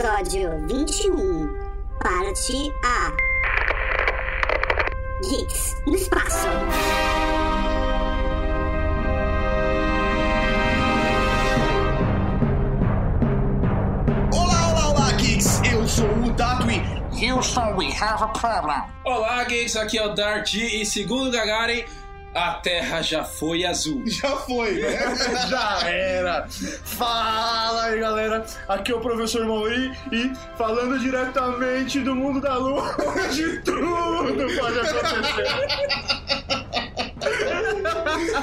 Episódio 21, parte A. Geeks no espaço. Olá, olá, olá, geeks! Eu sou o Tatui. Houston, we have a problem. Olá, gays, aqui é o Dart e segundo Gagarin, a Terra já foi azul. Já foi, né? Já era! Fala aí, galera! Aqui é o professor Mauri e falando diretamente do mundo da lua, onde tudo pode acontecer.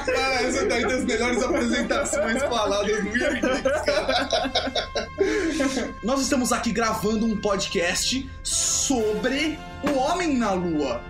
Cara, essa daí das melhores apresentações faladas no cara. Nós estamos aqui gravando um podcast sobre o Homem na Lua.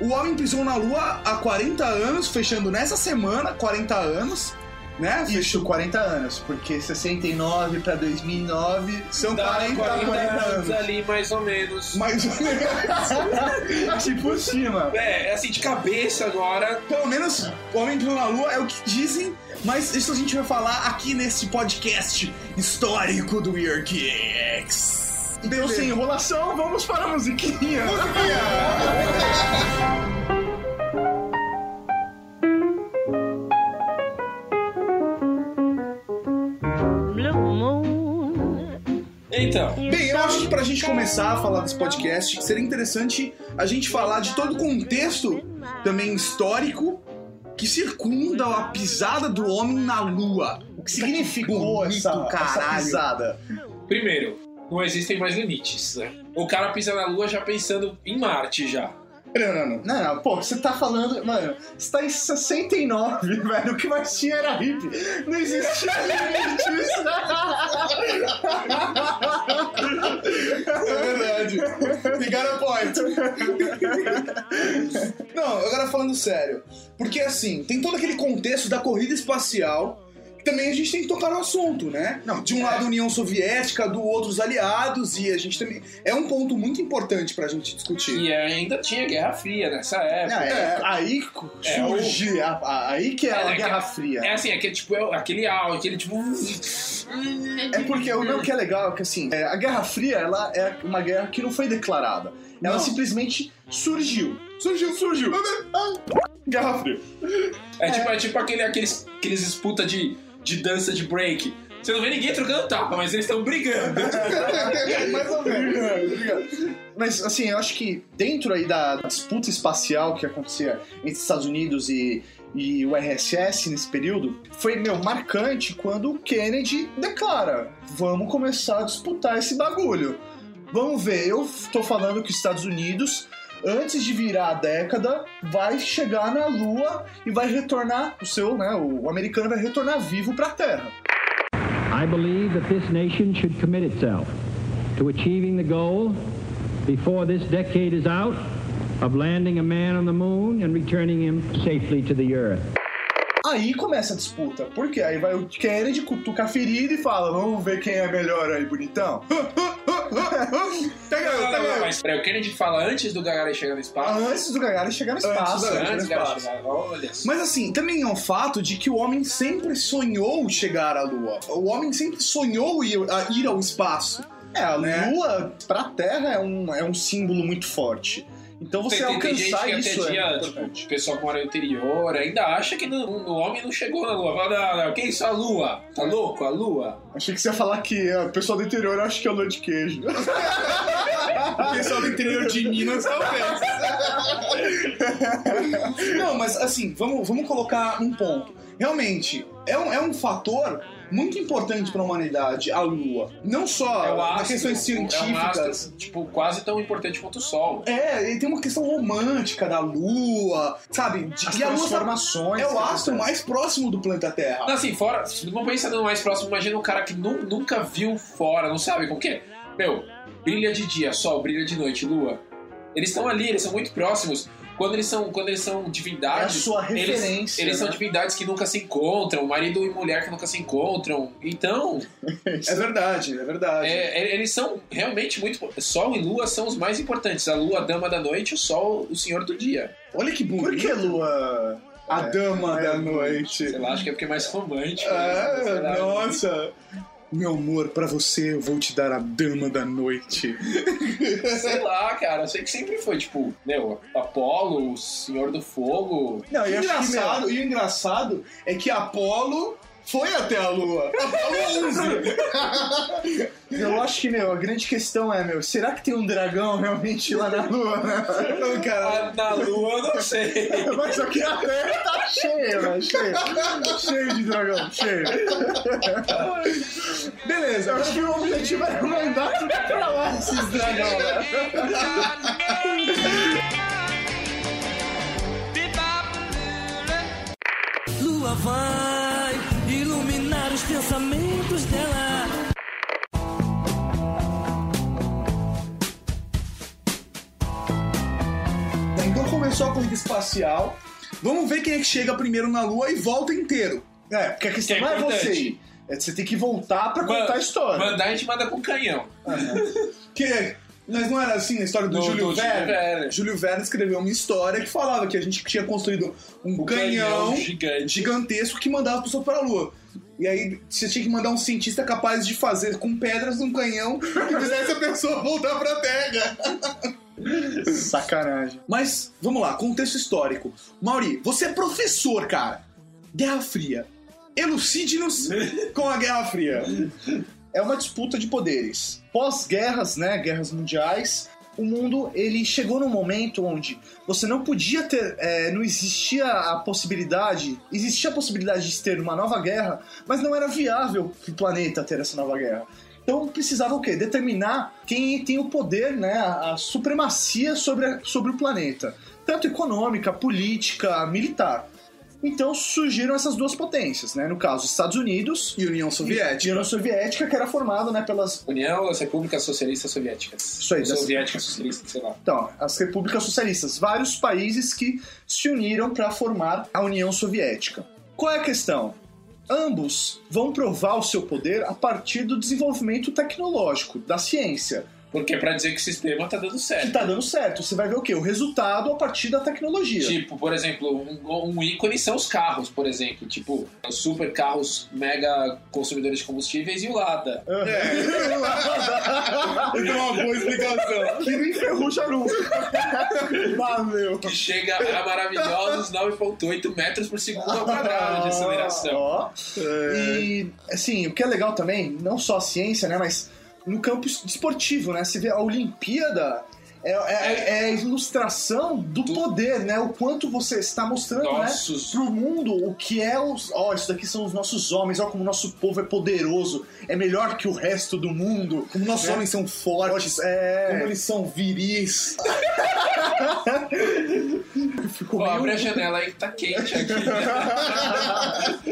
O Homem pisou na Lua há 40 anos, fechando nessa semana 40 anos, né? Isso, 40 anos, porque 69 pra 2009 São Dá 40, 40, anos. ali, mais ou menos. Mais ou menos. tipo por cima. É, assim, de cabeça agora. Pelo menos o Homem pisou na Lua é o que dizem, mas isso a gente vai falar aqui nesse podcast histórico do Weird Geeks. Então, sem enrolação, vamos para a musiquinha. Moon. Então, Bem, eu acho que pra gente começar a falar desse podcast, seria interessante a gente falar de todo o contexto também histórico que circunda a pisada do homem na Lua. O que significou Bonito, essa, essa caralho. pisada? primeiro, não existem mais limites, né? O cara pisa na Lua já pensando em Marte já. Não, não, não. Não, não, pô, você tá falando. Mano, você tá em 69, velho. O que mais tinha era hippie. Não existia limites. É verdade. Got a point. Não, agora falando sério. Porque assim, tem todo aquele contexto da corrida espacial. Que Também a gente tem que tocar no assunto, né? Não, de um lado União Soviética, do outro os aliados, e a gente também. É um ponto muito importante pra gente discutir. E ainda tinha Guerra Fria nessa época. é, aí É, surge. a- a- aí que é, É, a né, Guerra que- Fria. É assim, aquele tipo, é aquele áudio, aquele tipo. É porque o não que é legal é que assim, é, a Guerra Fria ela é uma guerra que não foi declarada. Ela Não. simplesmente surgiu. Surgiu, surgiu. Guerra Fria. É tipo, é tipo aquele, aqueles, aqueles disputa de, de dança de break. Você não vê ninguém trocando tapa, mas eles estão brigando. Mais ou menos. Obrigado. Mas assim, eu acho que dentro aí da disputa espacial que acontecia entre Estados Unidos e, e o RSS nesse período, foi, meu, marcante quando o Kennedy declara: vamos começar a disputar esse bagulho. Vamos ver, eu tô falando que os Estados Unidos, antes de virar a década, vai chegar na Lua e vai retornar, o seu, né, o americano vai retornar vivo pra Terra. I believe that this nation should commit itself to achieving the goal before this decade is out of landing a man on the moon and returning him safely to the earth. Aí começa a disputa, porque aí vai o Kennedy, cutuca a ferida e fala: vamos ver quem é melhor aí, bonitão. Não, pega não, eu. mas peraí, o Kennedy fala antes do Gagarin chegar no espaço. Antes do Gagarin chegar no espaço. do Gagarin chegar no Antes do Gagarin espaço. chegar. Olha. Mas assim, também é um fato de que o homem sempre sonhou chegar à Lua. O homem sempre sonhou ir, a ir ao espaço. É, a Né? Lua pra Terra é um, é um símbolo muito forte. Então você Tem, tem, tem gente alcançar que isso até é dia, tipo, o pessoal que mora no interior ainda acha que no, no homem não chegou na lua. Fala, não, não, que isso, a lua? Tá louco, a lua? Achei que você ia falar que é, o pessoal do interior acha que é lua de queijo. O pessoal do interior de Minas talvez. Não, mas assim, vamos, vamos colocar um ponto. Realmente, é um, é um fator muito importante para a humanidade, a Lua. Não só É o nas astro, questões É um científicas. astro, tipo, quase tão importante quanto o Sol. É, e tem uma questão romântica da Lua, sabe? De- As e a Lua sabe, transformações. é o astro mais próximo do planeta Terra. Não, assim, fora, se não pensa no mais próximo, imagina um cara que nu- nunca viu fora, não sabe como que é. Meu, brilha de dia, sol, brilha de noite, lua. Eles estão ali, eles são muito próximos. Quando eles são, quando eles são É a divindades, sua eles, referência. eles são né? divindades que nunca se encontram, marido e mulher que nunca se encontram. Então, É verdade, é verdade. é, é- eles são realmente muito. Sol e lua são os mais importantes. A lua, a dama da noite, o sol, o senhor do dia. Olha que bonito. Por que Lua? A É, dama é da noite. Sei lá, acho que é porque é mais romântico. né? Ah, lá. nossa. Meu amor, pra você eu vou te dar a dama da noite. Sei lá, cara. Eu sei que sempre foi, tipo, meu, Apolo, o Senhor do Fogo. Não, E eu o acho que, meu, engraçado, e o engraçado é que Apolo foi até a Lua. Apolo 11. eu acho que, meu, a grande questão é, meu, será que tem um dragão realmente lá na Lua, né? Cara, Ah, Na Lua, eu não sei. Mas aqui a Terra tá cheia, velho, cheio. Cheio de dragão, cheio. beleza. Eu acho que o objetivo era mandar tudo pra lá, esses dragão, né? Lua vai pensamentos dela. Então começou a corrida espacial. Vamos ver quem é que chega primeiro na Lua e volta inteiro. É, porque a questão Que é não é você. É você tem que voltar pra contar a história. Mandar a gente manda com canhão. Que mas não era assim na história do, Do- Júlio do Júlio Verne? Verne. Júlio Verne escreveu uma história que falava que a gente tinha construído um Um canhão, gigante. gigantesco que mandava as pessoas para a Lua. E aí você tinha que mandar um cientista capaz de fazer com pedras um canhão que fizesse a pessoa voltar pra Terra. Sacanagem. Mas, vamos lá, contexto histórico. Mauri, você é professor, cara. Guerra Fria. Elucide-nos com a Guerra Fria. é uma disputa de poderes. Pós-guerras, né, guerras mundiais, o mundo ele chegou num momento onde você não podia ter, é, não existia a possibilidade, existia a possibilidade de ter uma nova guerra, mas não era viável para o planeta ter essa nova guerra. Então precisava o quê? Determinar quem tem o poder, né, a, supremacia sobre, a- sobre o planeta, tanto econômica, política, militar. Então surgiram essas duas potências, né? No caso, Estados Unidos E União e Soviética. União Soviética, que era formada né, pelas União das Repúblicas Socialistas Soviéticas. Isso aí, das- Soviéticas Socialistas, sei lá. então, as repúblicas socialistas, vários países que se uniram para formar a União Soviética. Qual é a questão? Ambos vão provar o seu poder a partir do desenvolvimento tecnológico, da ciência, Porque pra dizer que o sistema tá dando que certo. tá dando certo. Você vai ver o quê? O resultado a partir da tecnologia. Tipo, por exemplo, um, um ícone são os carros, por exemplo. Tipo, os super carros mega consumidores de combustíveis e o Lada. Então, uma boa explicação. que não enferruja nunca. Valeu. Que chega a maravilhosos 9,8 metros por segundo ao quadrado de aceleração. Ó. E, assim, o que é legal também, não só a ciência, né, mas no campo esportivo, né? Você vê a Olimpíada. É, é- é a ilustração do poder, né? O quanto você está mostrando, Nossos- né? Pro mundo o que é os. Ó, isso daqui são os nossos homens, ó, como o nosso povo é poderoso, é melhor que o resto do mundo. Como nossos É. homens são fortes, É. como eles são viris. Meio- abre a janela aí que tá quente aqui.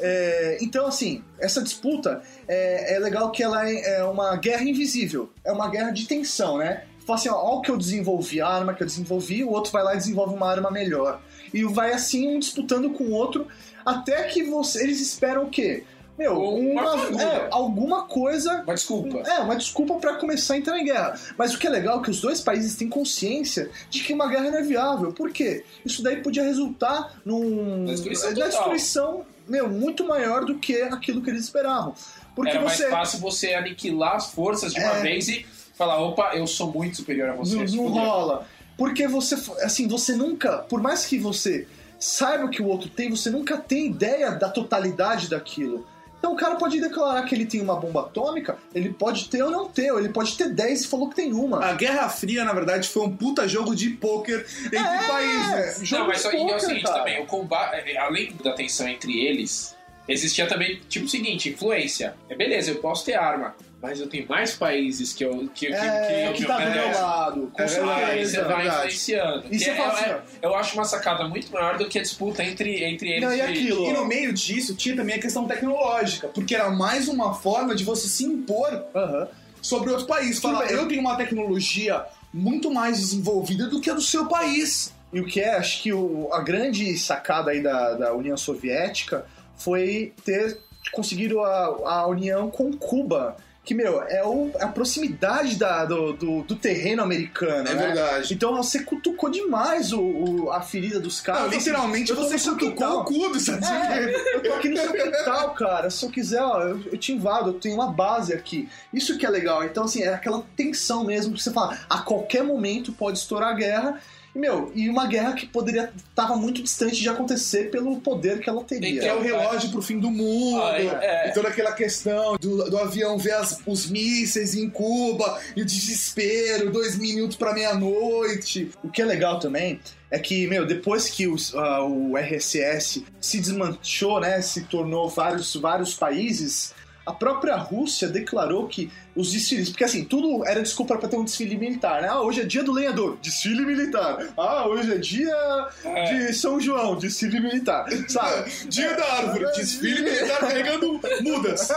É, então, assim, essa disputa é, é legal que ela é, é uma guerra invisível. É uma guerra de tensão, né? Fala assim, ó, ó que eu desenvolvi, a arma que eu desenvolvi, o outro vai lá e desenvolve uma arma melhor. E vai assim, um disputando com o outro, até que você, eles esperam o quê? Meu, Uma é, alguma coisa Uma desculpa. é, uma desculpa pra começar a entrar em guerra. Mas o que é legal é que os dois países têm consciência de que uma guerra não é viável. Por quê? Isso daí podia resultar num. Na destruição na destruição, meu, muito maior do que aquilo que eles esperavam. Porque Era você. mais fácil você aniquilar as forças de uma É. vez e falar, opa, eu sou muito superior a você. Não, não rola. Porque você, assim, você nunca, por mais que você saiba o que o outro tem, você nunca tem ideia da totalidade daquilo. Então o cara pode declarar que ele tem uma bomba atômica, ele pode ter ou não ter, ou ele pode ter 10 e falou que tem uma. A Guerra Fria, na verdade, foi um puta jogo de pôquer entre É, países. jogo Não, mas só, e é o poker, seguinte cara. também, o combate, é, além da tensão entre eles, existia também, tipo o seguinte, influência. É beleza, eu posso ter arma, mas eu tenho mais países que eu que, que, É, eu que me tá do meu lado, com É certeza. verdade, Aí você vai verdade. influenciando. E Que você é- fala assim, é- eu acho uma sacada muito maior do que a disputa entre, entre eles. Não, e aquilo? E no meio disso tinha também a questão tecnológica, porque era mais uma forma de você se impor Aham. sobre outro país. Falar, eu tenho uma tecnologia muito mais desenvolvida do que a do seu país. E o que é, acho que o- a grande sacada aí da, da União Soviética foi ter conseguido a, a união com Cuba, que, meu, é o- a proximidade da- do, do, do terreno americano, É né? verdade. Então você cutucou demais o, o- a ferida dos caras. Não, literalmente tô você cutucou o cu Estados É, eu tô aqui no seu quintal, cara. Se eu quiser, ó, eu, eu te invado, eu tenho uma base aqui. Isso que é legal. Então, assim, é aquela tensão mesmo que você fala, a qualquer momento pode estourar a guerra. E, meu, e uma guerra que poderia tava muito distante de acontecer pelo poder que ela teria. Que é o relógio pro fim do mundo. Ah, é. E toda aquela questão do, do avião ver as- os mísseis em Cuba e o desespero, dois minutos pra meia-noite. O que é legal também é que, meu, depois que os- ah, o RSS se desmanchou, né, se tornou vários, vários países, a própria Rússia declarou que os desfiles, porque assim, tudo era desculpa pra ter um desfile militar, né? Ah, hoje é dia do lenhador, desfile militar. Ah, hoje é dia de São João, desfile militar, sabe? Dia da árvore, desfile militar carregando mudas.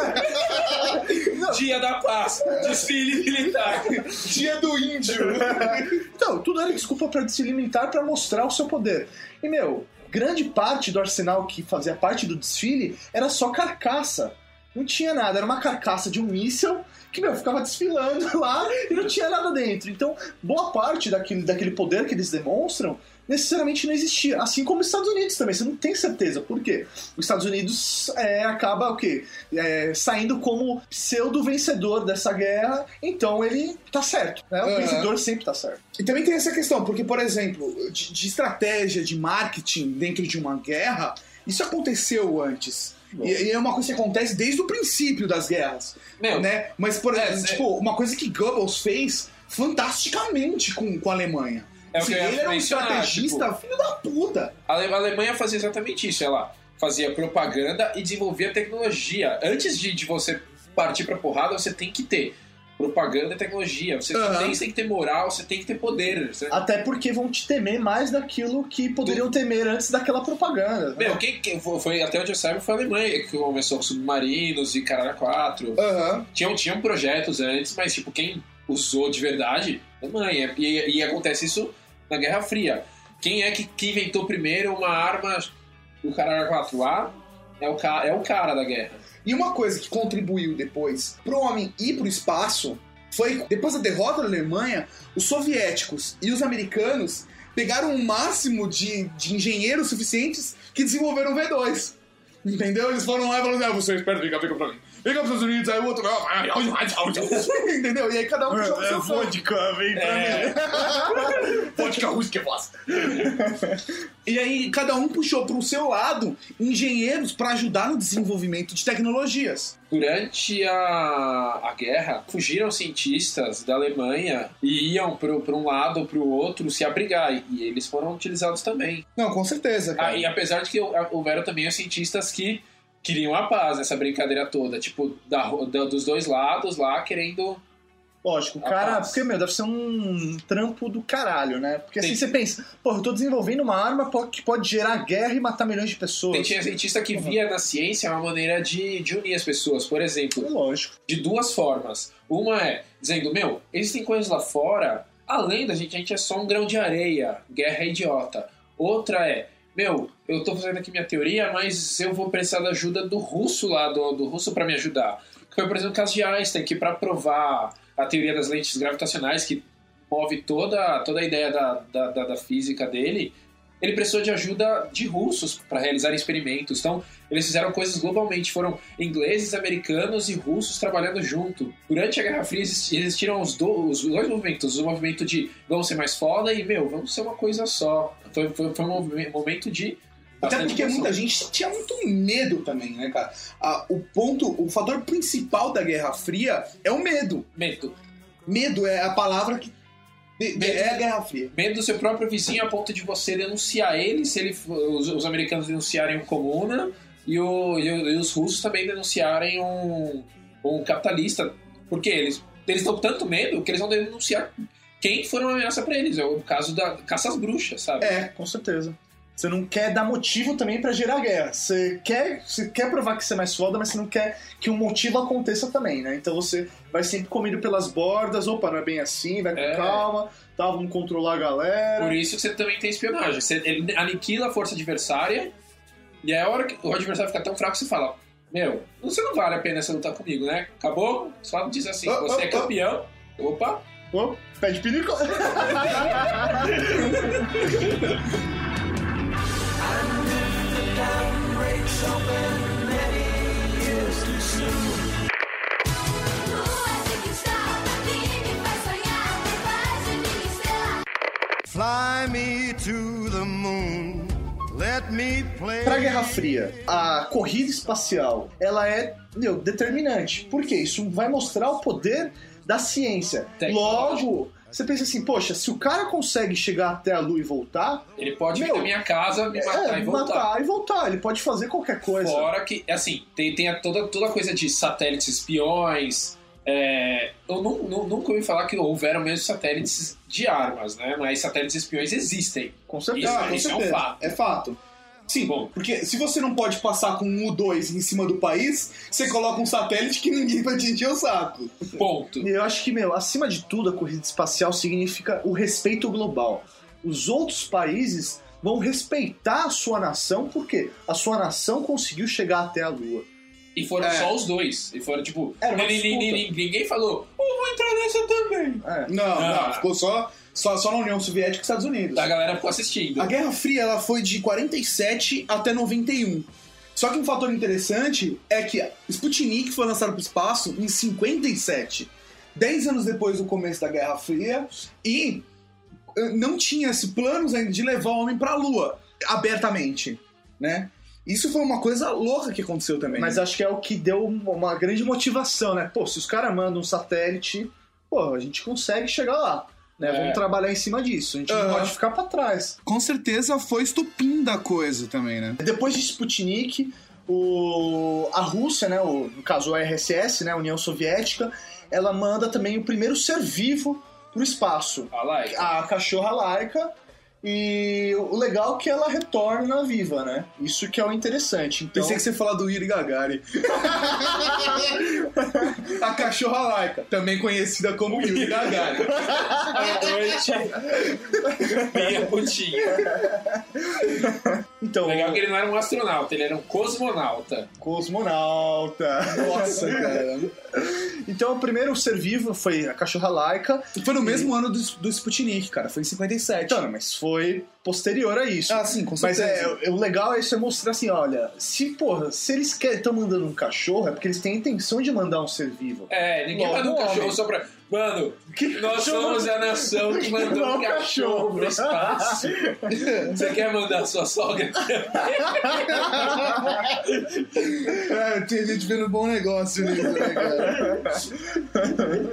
Dia da paz, desfile militar. Dia do índio. Então, tudo era desculpa para desfile militar para mostrar o seu poder. E, meu, grande parte do arsenal que fazia parte do desfile era só carcaça. Não tinha nada, era uma carcaça de um míssel que, meu, ficava desfilando lá e não tinha nada dentro. Então, boa parte daquele, daquele poder que eles demonstram necessariamente não existia. Assim como os Estados Unidos também, você não tem certeza. Por quê? Os Estados Unidos é, acaba o quê? É, saindo como pseudo-vencedor dessa guerra, então ele tá certo. Né? O Aham. vencedor sempre tá certo. E também tem essa questão, porque, por exemplo, de, de estratégia, de marketing dentro de uma guerra, isso aconteceu antes. E, e é uma coisa que acontece desde o princípio das guerras. Meu, né? Mas, por É, exemplo, é- tipo, uma coisa que Goebbels fez fantasticamente com, com a Alemanha. É ia ele era um estrategista tipo- filho da puta. A Alemanha fazia exatamente isso. Ela fazia propaganda e desenvolvia tecnologia. Antes de, de você partir pra porrada, você tem que ter propaganda e tecnologia. Você, Aham. tem, tem que ter moral, você tem que ter poder. Você... Até porque vão te temer mais daquilo que poderiam temer antes daquela propaganda. Meu, quem, quem foi, até onde eu saiba foi a Alemanha que começou com submarinos e caralho a quatro. Aham. Tinham, tinham projetos antes, mas tipo, quem usou de verdade? Alemanha. E, e acontece isso na Guerra Fria. Quem é que, que inventou primeiro uma arma do caralho a 4A? É o, é o cara da guerra. E uma coisa que contribuiu depois pro homem ir pro espaço foi, depois da derrota da Alemanha, os soviéticos e os americanos pegaram o máximo de, de engenheiros suficientes que desenvolveram o V2. Entendeu? Eles foram lá e falaram: Não, você espera, fica, fica pra mim. Fica pros Estados Unidos, aí o outro. Não, entendeu? E aí cada um puxou pro seu lado. vem pra É. Vodka russa que bosta. e aí cada um puxou pro seu lado engenheiros pra ajudar no desenvolvimento de tecnologias. Durante a, a guerra, fugiram cientistas da Alemanha e iam para um lado ou para o outro se abrigar. E, eles foram utilizados também. Não, com certeza, cara. Ah, e apesar de que houveram também os cientistas que queriam a paz nessa brincadeira toda. Tipo, da, da- dos dois lados lá, querendo... Lógico, o A cara, paz. porque, meu, deve ser um trampo do caralho, né? Porque assim Tem- você pensa, pô, eu tô desenvolvendo uma arma que pode gerar guerra e matar milhões de pessoas. Tem cientista que via na ciência uma maneira de, de unir as pessoas. Por exemplo, É lógico. de duas formas. Uma é dizendo, meu, existem coisas lá fora, além da gente, a gente é só um grão de areia, guerra é idiota. Outra é, meu, eu tô fazendo aqui minha teoria, mas eu vou precisar da ajuda do russo lá, do, do russo para me ajudar. Foi, por exemplo, o caso de Einstein, que para provar a teoria das lentes gravitacionais, que move toda, toda a ideia da, da, da, da física dele, ele precisou de ajuda de russos para realizar experimentos. Então, eles fizeram coisas globalmente. Foram ingleses, americanos e russos trabalhando junto. Durante a Guerra Fria exist- existiram os, do- os dois movimentos. O movimento de vamos ser mais foda e, meu, vamos ser uma coisa só. Foi, foi, foi um momento de. Até porque muita gente tinha muito medo também, né, cara? Ah, o ponto, o fator principal da Guerra Fria é o medo. Medo. Medo é a palavra que Medo. é a Guerra Fria. Medo do seu próprio vizinho a ponto de você denunciar ele, se ele os, os americanos denunciarem um comuna e, o- e o- e os russos também denunciarem um, um capitalista. Porque eles eles estão com tanto medo que eles vão denunciar quem for uma ameaça pra eles. É o caso da caça às bruxas, sabe? É, com certeza. Você não quer dar motivo também pra gerar guerra. Você quer, você quer provar que você é mais foda, mas você não quer que um motivo aconteça também, né? Então você vai sempre comido pelas bordas, opa, não é bem assim, vai com É. calma, tá, vamos controlar a galera. Por isso que você também tem espionagem. Você, ele aniquila a força adversária e é a hora que o adversário fica tão fraco que você fala: Meu, você não vale a pena você lutar comigo, né? Acabou? Só diz assim, Oh, você oh, é oh. campeão. Opa! Ô, pede pinico. Fly me to the moon. Let me play. Pra Guerra Fria, a corrida espacial, ela é, meu, determinante. Por quê? Isso vai mostrar o poder da ciência. Logo, você pensa assim, poxa, se o cara consegue chegar até a Lua e voltar, Ele pode vir Meu, na minha casa, me matar é, e voltar. matar e voltar. Ele pode fazer qualquer coisa. Fora que, assim, tem, tem a toda, toda a coisa de satélites espiões. é, eu nu- nu- nunca ouvi falar que houveram mesmo satélites de armas, né? Mas satélites espiões existem. Com certeza. Isso, com isso é um certeza. fato. É fato. Sim, Bom. porque se você não pode passar com um U2 em cima do país, você coloca um satélite que ninguém vai te encher o saco. Ponto. E eu acho que, meu, acima de tudo, a corrida espacial significa o respeito global. Os outros países vão respeitar a sua nação, porque a sua nação conseguiu chegar até a Lua. E foram É. só os dois. E foram, tipo, Era uma ninguém, falou, oh, vou entrar nessa também. É. Não, Ah. não, ficou só, só, só na União Soviética e Estados Unidos. A galera ficou assistindo. A Guerra Fria ela foi de 47 até 91. Só que um fator interessante é que Sputnik foi lançado para o espaço em 57, 10 anos depois do começo da Guerra Fria, e eh, não tinha esse planos ainda de levar o homem para a Lua abertamente, né? Isso foi uma coisa louca que aconteceu também. Mas acho que é o que deu uma grande motivação, né? Pô, se os caras mandam um satélite, pô, a gente consegue chegar lá. Né? É. Vamos trabalhar em cima disso. A gente não Aham. pode ficar pra trás. com certeza foi estupim da coisa também, né? Depois de Sputnik, o, a Rússia, né, o, no caso a RSS, né, a União Soviética, ela manda também o primeiro ser vivo pro espaço. Ah lá, A cachorra laica. E o legal é que ela retorna viva, né? Isso que é o interessante. Então, Pensei que você ia falar do Yuri Gagarin. a cachorra laica, também conhecida como Yuri Gagarin. Boa noite. Minha putinha. então Legal que ele não era um astronauta, ele era um cosmonauta. cosmonauta. Nossa, cara. Então o primeiro ser vivo foi a cachorra laica. Foi no mesmo ano do, do Sputnik, cara. Foi em 57. Então, mas foi posterior a isso. Ah, sim, com Mas certeza. é, o legal é isso é mostrar assim, olha, se, porra, se eles estão mandando um cachorro, é porque eles têm a intenção de mandar um ser vivo. É, ninguém Logo, manda um cachorro homem. só pra. Mano, Que nós cachorro? somos a nação que mandou um cachorro pro espaço. Você quer mandar sua sogra? É, tem gente vendo bom negócio nisso, né, cara?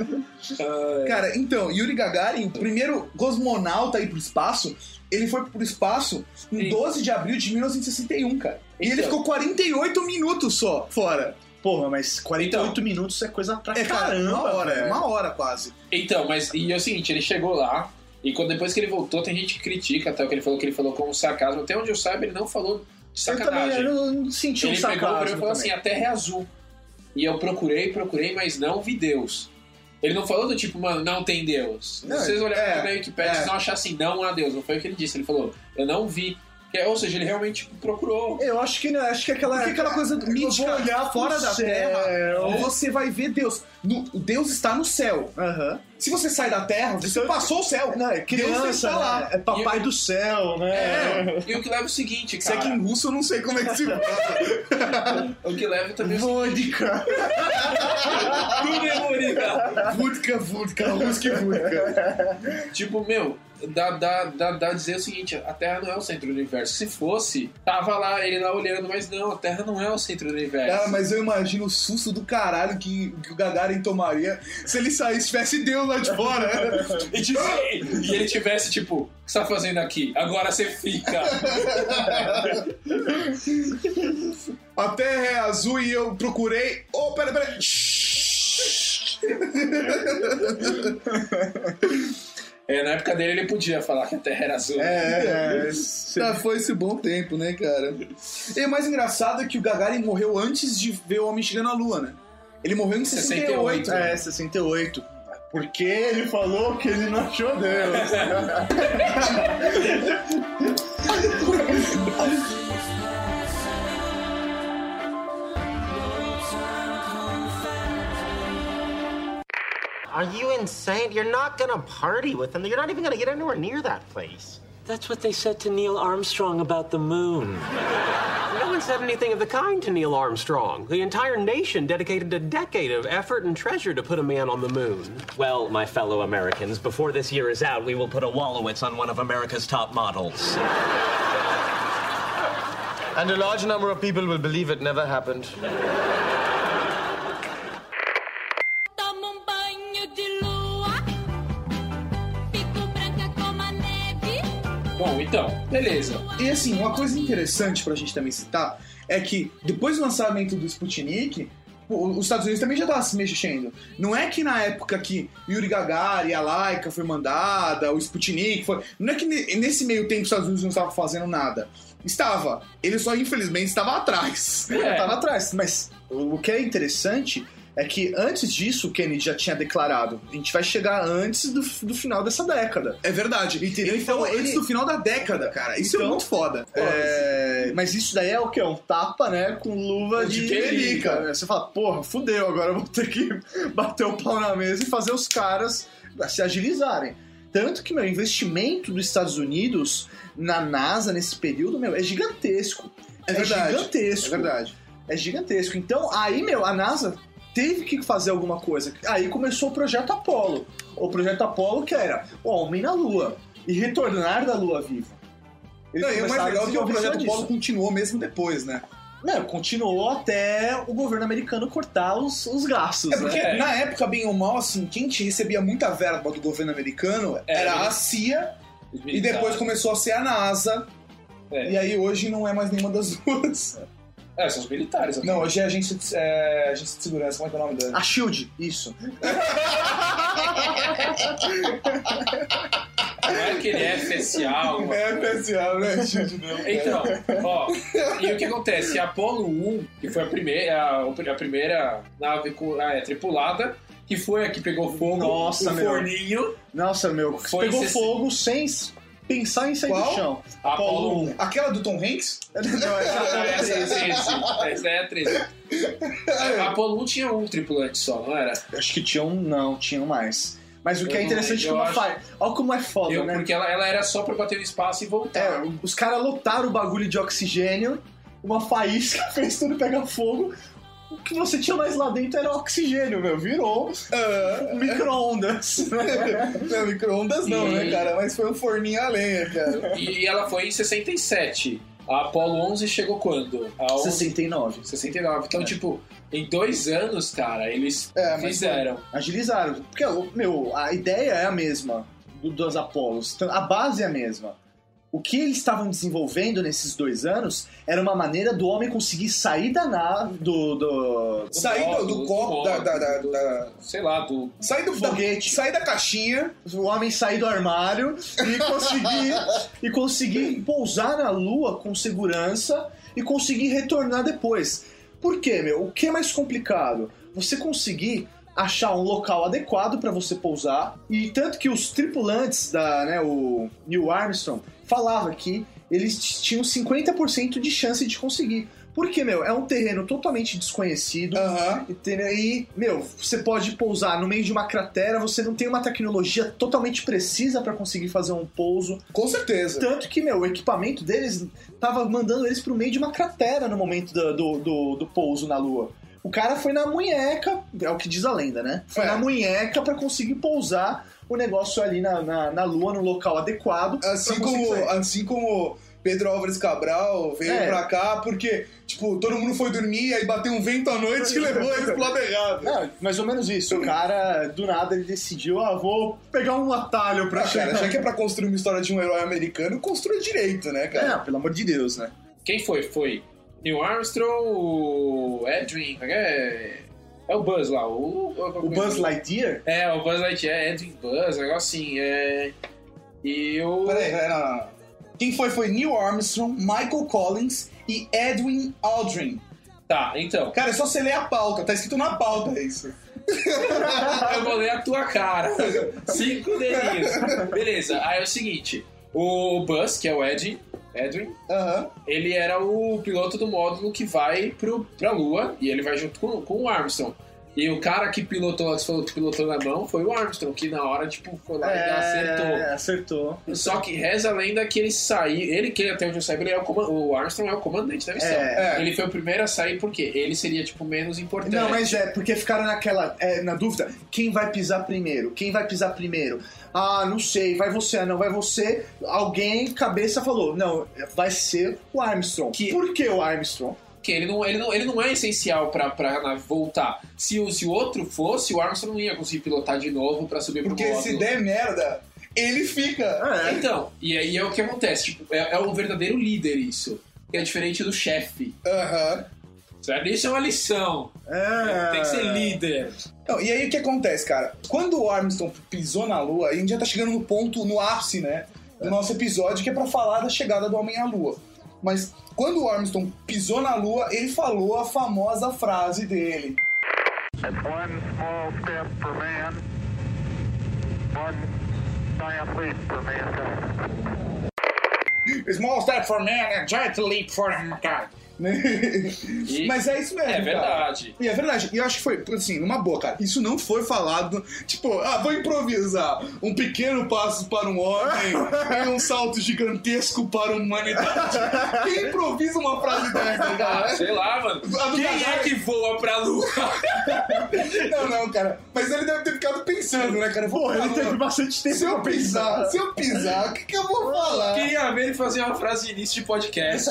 Cara, então, Yuri Gagarin, o primeiro cosmonauta a ir pro espaço, ele foi pro espaço em Sim. 12 de abril de 1961, cara. E ele Então. ficou 48 minutos só fora. Porra, mas 48 Então. minutos é coisa pra É, cara, caramba. uma hora, é uma hora quase. Então, mas e é o seguinte, ele chegou lá, e quando, depois que ele voltou, tem gente que critica até o que ele falou, que ele falou com sarcasmo. Até onde eu saiba, ele não falou de Eu também sacanagem. eu não senti um ele pegou sarcasmo e falou assim: a Terra é azul. E eu procurei, procurei, mas não vi Deus. Ele não falou do tipo, mano, não tem Deus. Não, Vocês olharem é, na Wikipedia, é. vocês vão achar assim, não há Deus. Não foi o que ele disse. Ele falou, eu não vi. Que- Ou seja, ele realmente tipo, procurou. Eu acho que acho que aquela Porque aquela coisa eu mítica, vou olhar fora da céu. Terra, você vai ver Deus. No- Deus está no céu. Aham. Se você sai da Terra, você passou o céu. Não, é Deus criança, está lá. né? É papai do céu, né? É, e o que leva é o seguinte, Se é cara. que em russo eu não sei como é que se fala. O que leva também é o seguinte. Vodka. Tudo é bonita. Vodka, vodka, ruski vodka. Tipo, meu, dá, dá, dá, dá a dizer o seguinte: a Terra não é o centro do universo. Se fosse, tava lá, ele lá olhando, mas não, a Terra não é o centro do universo. Cara, mas eu imagino o susto do caralho que, que o Gagarin tomaria se ele saísse, tivesse Deus lá de fora. E, tipo, e ele tivesse, tipo, o que você tá fazendo aqui? Agora você fica. A Terra é azul e eu procurei. Oh, pera, pera. É, na época dele ele podia falar que a Terra era azul. É, é, Já foi esse bom tempo, né, cara? E o mais engraçado é que o Gagarin morreu antes de ver o homem chegando à Lua, né? Ele morreu em 68. 68. é, 68. Porque ele falou que ele não achou Deus. Are you insane? You're not gonna party with them. You're not even gonna get anywhere near that place. That's what they said to Neil Armstrong about the moon. No one said anything of the kind to Neil Armstrong. The entire nation dedicated a decade of effort and treasure to put a man on the moon. Well, my fellow Americans, before this year is out, we will put a Wallowitz on one of America's top models. And a large number of people will believe it never happened. Então, beleza. E assim, uma coisa interessante pra gente também citar é que depois do lançamento do Sputnik, os Estados Unidos também já estavam se mexendo. Não é que na época que Yuri Gagarin, a Laika foi mandada, o Sputnik foi. Não é que ne- nesse meio tempo os Estados Unidos não estavam fazendo nada. Estava. Ele só, infelizmente, estava atrás. Eu tava atrás, mas o que é interessante é que antes disso o Kennedy já tinha declarado: a gente vai chegar antes do, do final dessa década. É verdade. Entendeu? Ele falou Então, antes do final da década, cara. Isso é Então, muito foda. É, mas isso daí é o que? Um tapa, né? Com luva De de, pelica. pelica. né? Você fala, porra, fudeu, agora eu vou ter que bater o pau na mesa e fazer os caras se agilizarem. Tanto que, meu, investimento dos Estados Unidos na NASA nesse período, meu, é gigantesco. É verdade. gigantesco. É verdade. É gigantesco. Então, aí, meu, a NASA teve que fazer alguma coisa. Aí começou o projeto Apollo. O projeto Apollo que era o homem na Lua e retornar da Lua viva. Não, e o mais legal é que o projeto disso. continuou mesmo depois, né? Não, continuou até o governo americano cortar os, os gastos, É porque né? na época, bem ou mal, assim, quem te recebia muita verba do governo americano É, era né? a CIA e depois começou a ser a NASA. É. E aí hoje não é mais nenhuma das duas. É, são os militares. Não, hoje é agência de, é, agência de segurança, como é que é o nome dela? A SHIELD, isso. Não é aquele FSA, alguma É especial, né? Shield não. Então, ó, e o que acontece? A Apollo 1, que foi a primeira, a, a primeira nave co- ah, é, tripulada, que foi a que pegou fogo, Nossa, o meu. forninho, Nossa, meu, Foi pegou em fogo sem pensar em sair Qual? do chão. a Apollo 1. Aquela do Tom Hanks? Não, essa essa é a 13. Essa é a 13. A Apollo 1 tinha um tripulante só, não era? Acho que tinham, não, tinham mais. Mas o que Eu é interessante é como eu faz. Olha como é foda, Eu, né? porque ela, ela era só pra bater no espaço e voltar. É, os caras lotaram o bagulho de oxigênio, uma faísca fez tudo pegar fogo. O que você tinha mais lá dentro era oxigênio, meu. Virou Ah, micro-ondas. não, micro-ondas não, E- né, cara? Mas foi um forninho a lenha, cara. E ela foi em 67. A Apollo 11 chegou quando? A 11... 69. 69. Então, tipo, em dois anos, cara, eles É, mas fizeram. Agilizaram. Porque, meu, a ideia é a mesma dos Apolos. Então, A base é a mesma. O que eles estavam desenvolvendo nesses dois anos era uma maneira do homem conseguir sair da nave, do. do... Sair do, do copo, da, da, da, da- Sei lá, do. Sair do Foguete. Sair da caixinha. o homem sair do armário e conseguir e conseguir pousar na lua com segurança e conseguir retornar depois. Por quê, meu? O que é mais complicado? Você conseguir achar um local adequado para você pousar e tanto que os tripulantes da, né, o Neil Armstrong falava que eles tinham 50% de chance de conseguir. Porque, meu, é um terreno totalmente desconhecido. Entendeu? E, meu, você pode pousar no meio de uma cratera, você não tem uma tecnologia totalmente precisa pra conseguir fazer um pouso. Com certeza. Tanto que, meu, o equipamento deles tava mandando eles pro meio de uma cratera no momento do, do, do, do pouso na Lua. O cara foi na munheca, é o que diz a lenda, né? Foi É. na munheca pra conseguir pousar o negócio ali na, na, na Lua, no local adequado. Assim pra conseguir como, sair. assim como Pedro Álvares Cabral veio É. pra cá porque, tipo, todo mundo foi dormir, aí bateu um vento à noite e levou eles pro lado errado. É, mais ou menos isso. O cara, do nada, ele decidiu, ah, vou pegar um atalho pra Ah, cara, chegar. já que é pra construir uma história de um herói americano, construa direito, né, cara? É, pelo amor de Deus, né? Quem foi? Foi Neil Armstrong, o Edwin. é É, é o Buzz lá. O, O Buzz Lightyear? É, o Buzz Lightyear, Edwin Buzz, um negócio assim. É... E o. Peraí, peraí, não, não, não. Quem foi foi Neil Armstrong, Michael Collins e Edwin Aldrin. Tá, então. Cara, é só você ler a pauta, tá escrito na pauta isso. Eu vou ler a tua cara. Cinco dedinhos. Beleza, aí é o seguinte: o Buzz, que é o Ed, Edwin, Aham. ele era o piloto do módulo que vai pro, pra Lua e ele vai junto com, com o Armstrong. E o cara que pilotou, que pilotou na mão foi o Armstrong, que na hora, tipo, foi lá e acertou. É, acertou. Só que reza a lenda que ele saiu. Ele, que até onde eu saiba, ele é o, coman- o Armstrong é o comandante da missão. É, é. Ele foi o primeiro a sair porque ele seria, tipo, menos importante. Não, mas é, porque ficaram naquela, é, na dúvida, quem vai pisar primeiro? Quem vai pisar primeiro? Ah, não sei, vai você, ah, não vai você. Alguém, cabeça, falou, não, vai ser o Armstrong. Por que o Armstrong? Porque ele não, ele não, ele não é essencial pra, pra nave voltar. Se o, se o outro fosse, o Armstrong não ia conseguir pilotar de novo pra subir pro Porque módulo. se der merda, ele fica. Então, e aí é o que acontece. Tipo, é, é o verdadeiro líder isso. Que é diferente do chefe. Aham. Isso é uma lição. É. Tem que ser líder. Não, e aí o que acontece, cara? Quando o Armstrong pisou na Lua, a gente já tá chegando no ponto, no ápice, né? Do nosso episódio, que é pra falar da chegada do homem à Lua. Mas quando o Armstrong pisou na Lua, ele falou a famosa frase dele. One small step for man, one giant leap for mankind. Small step for man and giant leap for mankind. Mas é isso mesmo. É cara. verdade. E é verdade. E eu acho que foi, assim, numa boa, cara. Isso não foi falado, tipo, ah, vou improvisar. Um pequeno passo para um homem e um salto gigantesco para a humanidade. Quem improvisa uma frase dessa, cara? Sei lá, mano. Quem Gagarin- é que voa pra lua? Não, não, cara. Mas ele deve ter ficado pensando, né, cara? Porra, ele teve bastante tempo Se eu pisar, pensar. se eu pisar, o que, que eu vou falar? Queria ver ele fazer uma frase de início de podcast.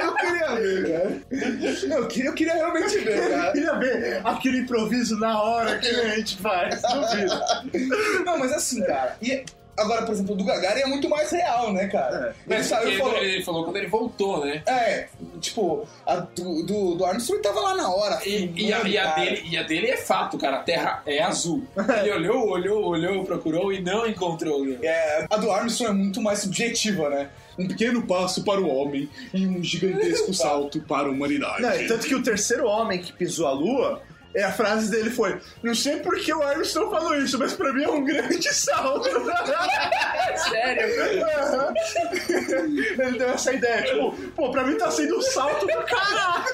Eu queria ver, cara. Eu queria, eu queria realmente ver, Eu cara. queria ver aquele improviso na hora que a gente faz. Duvido. Não, mas assim, cara. E agora, por exemplo, o do Gagarin é muito mais real, né, cara? Ele Ele, saiu e falou. ele falou quando ele voltou, né? É, tipo, a do, do, do Armstrong tava lá na hora. E, e a, e a dele, e a dele é fato, cara. A Terra é azul. Ele olhou, olhou, olhou, procurou e não encontrou. né? É, a do Armstrong é muito mais subjetiva, né? Um pequeno passo para o homem e um gigantesco salto para a humanidade. Não, é tanto que o terceiro homem que pisou a lua, é, a frase dele foi: Não sei por que o Armstrong falou isso, mas pra mim é um grande salto. Sério? Aham. Ele deu essa ideia, tipo, pô, pra mim tá sendo um salto do caralho.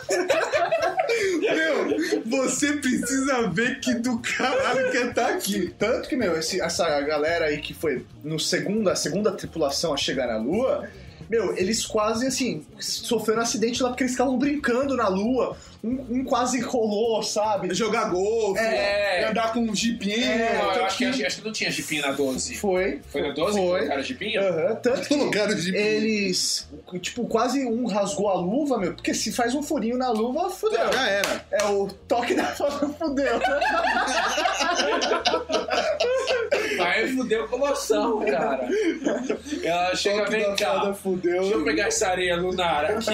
Meu, você precisa ver que do caralho que tá aqui. Tanto que, meu, esse- essa galera aí que foi no segunda, a segunda tripulação a chegar na Lua, meu, eles quase, assim, sofreram um acidente lá porque eles estavam brincando na Lua. Um, um quase rolou, sabe? Jogar golfe, É. andar com um jipinho. Não, eu acho que, acho, acho que não tinha jipinho na 12. Foi. Foi na 12 que Foi. colocaram jipinho? Aham, tanto que jipinho. eles, tipo, quase um rasgou a luva, meu, porque se faz um furinho na luva, fudeu. Já era. É o toque da foto, fudeu. Aí fudeu com noção, cara. Ela chega, vem da cá. fudeu. Deixa eu pegar essa areia lunar aqui.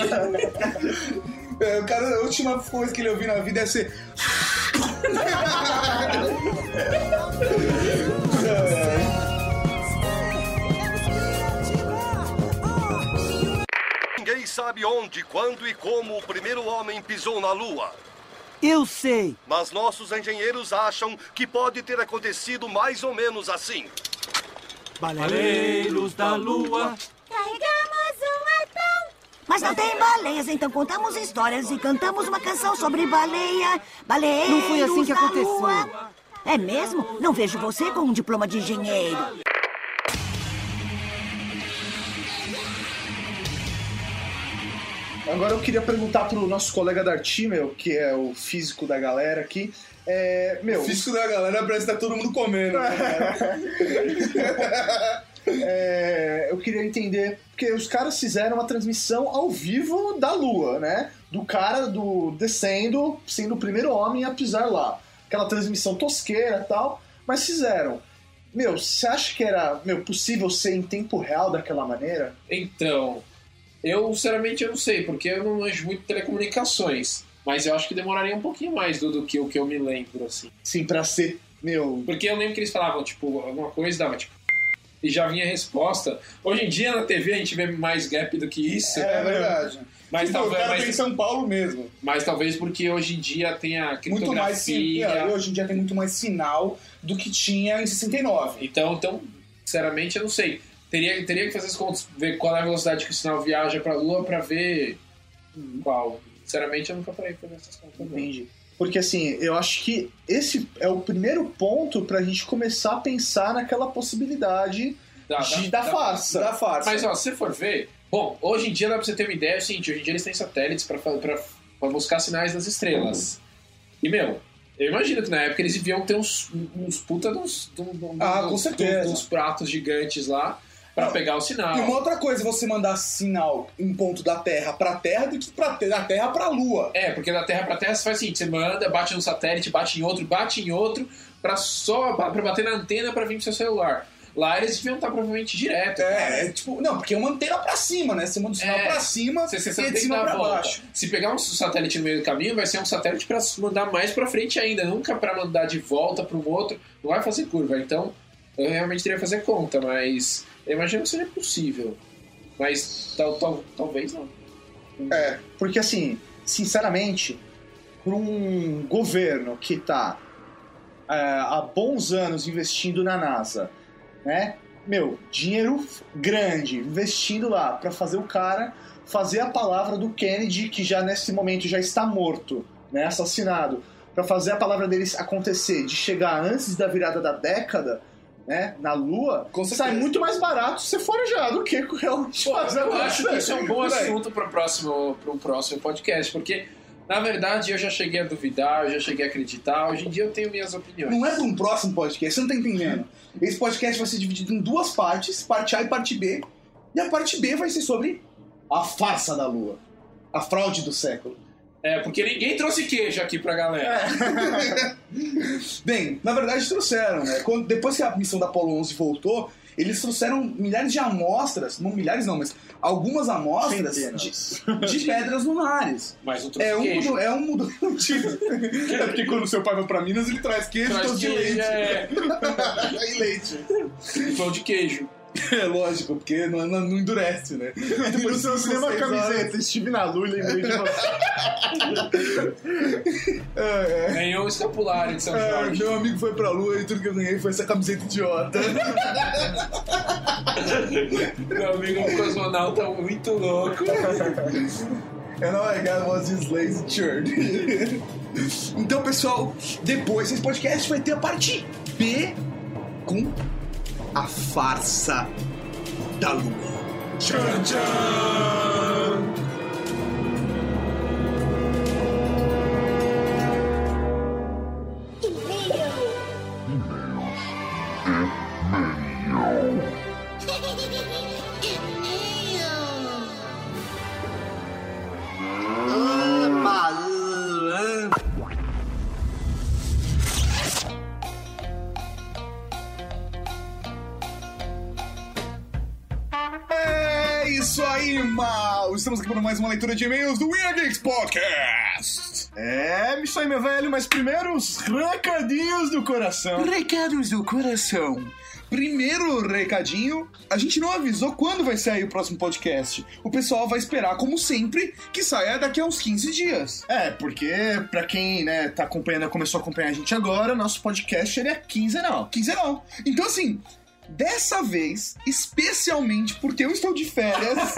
É, o cara, a última coisa que ele ouviu na vida é ser. Ninguém sabe onde, quando e como o primeiro homem pisou na Lua. Eu sei. Mas nossos engenheiros acham que pode ter acontecido mais ou menos assim. Baleiros da lua. Carregamos um arpão. Mas não tem baleias, então contamos histórias e cantamos uma canção sobre baleia. Baleiros Não foi assim que da aconteceu. lua. É mesmo? Não vejo você com um diploma de engenheiro. Agora eu queria perguntar pro nosso colega Darty, meu, que é o físico da galera aqui. É, meu, O físico da galera parece que tá todo mundo comendo. né, é, eu queria entender, porque os caras fizeram uma transmissão ao vivo da Lua, né? Do cara do descendo, sendo o primeiro homem a pisar lá. Aquela transmissão tosqueira e tal, mas fizeram. Meu, você acha que era meu, possível ser em tempo real daquela maneira? Então, eu sinceramente eu não sei, porque eu não manjo muito telecomunicações. Mas eu acho que demoraria um pouquinho mais do, do que o que eu me lembro, assim. Sim, pra ser, meu. Porque eu lembro que eles falavam, tipo, alguma coisa dava, tipo. E já vinha a resposta. Hoje em dia na TV a gente vê mais gap do que isso. É verdade. Mas Tipo, talvez. mas- tem em São Paulo mesmo. Mas talvez porque hoje em dia tem a Muito mais criptografia. é, Hoje em dia tem muito mais sinal do que tinha em 69. Então, então, sinceramente, eu não sei. Teria, teria que fazer as contas, ver qual é a velocidade que o sinal viaja pra Lua pra ver qual. Sinceramente, eu nunca parei pra fazer essas contas. não. Entendi. Porque assim, eu acho que esse é o primeiro ponto pra gente começar a pensar naquela possibilidade Da- de- da- da, da- farsa. Da farsa. Mas ó, se você for ver, bom, hoje em dia dá pra você ter uma ideia, é o seguinte, hoje em dia eles têm satélites pra buscar sinais das estrelas. E, meu, eu imagino que na época eles deviam ter uns, uns puta dos, Ah, com certeza. uns pratos gigantes lá pra Não, pegar o sinal. E uma outra coisa, você mandar sinal em ponto da Terra pra Terra do que pra, da Terra pra Lua. É, porque da Terra pra Terra você faz assim, você manda, bate num satélite, bate em outro, bate em outro, pra só pra bater na antena pra vir pro seu celular. Lá eles deviam estar provavelmente direto. É, é tipo, não, porque é uma antena pra cima, né? Você manda o sinal É. pra cima Você, você e de cima pra volta. baixo. Se pegar um satélite no meio do caminho, vai ser um satélite pra mandar mais pra frente ainda, nunca pra mandar de volta para um outro. Não vai fazer curva. Então, eu realmente teria que fazer conta, mas eu imagino que seria possível. Mas tal, tal, talvez não. É, porque assim, sinceramente, para um governo que tá é, há bons anos investindo na NASA, né? Meu, dinheiro grande investindo lá para fazer o cara fazer a palavra do Kennedy, que já nesse momento já está morto, né? Assassinado, para fazer a palavra deles acontecer, de chegar antes da virada da década. Né, na Lua, sai muito mais barato ser forjado do que realmente Pô, fazer eu acho que isso é um bom assunto para próximo, pra um próximo podcast, porque na verdade eu já cheguei a duvidar, eu já cheguei a acreditar. Hoje em dia eu tenho minhas opiniões. Não é pra um próximo podcast, você não tá entendendo. Esse podcast vai ser dividido em duas partes, parte A e parte B. E a parte B vai ser sobre a farsa da Lua. A fraude do século. É, porque ninguém trouxe queijo aqui pra galera. Bem, na verdade trouxeram, né? Quando, depois que a missão da Apollo 11 voltou, eles trouxeram milhares de amostras, não milhares não, mas algumas amostras de, de pedras lunares. Mas não trouxe É um, queijo. mudo, é um mudo. é porque quando seu pai vai pra Minas, ele traz queijo Traz e doce de queijo, leite. é. e leite. E pão de queijo. É lógico, porque não, não- não endurece, né? E Depois no seu de cinco, cinema seis camiseta, horas- estive na lua e lembrei de você. É, é. Ganhou o escapulário de São É, Jorge. meu amigo foi pra lua e tudo que eu ganhei foi essa camiseta idiota. Meu amigo é um cosmonauta muito louco. And all I got was this lazy shirt. então, pessoal, depois desse podcast vai ter a parte B com a farsa da lua. Tchan, tchan. Estamos aqui para mais uma leitura de e-mails do Weird Geeks Podcast. É, me sonho, meu velho, mas primeiro os recadinhos do coração. Recados do coração. Primeiro recadinho, a gente não avisou quando vai sair o próximo podcast. O pessoal vai esperar, como sempre, que saia daqui a uns 15 dias. É, porque pra quem, né, tá acompanhando, começou a acompanhar a gente agora, nosso podcast ele é quinzenal. Quinzenal. Então, assim, dessa vez, especialmente porque eu estou de férias,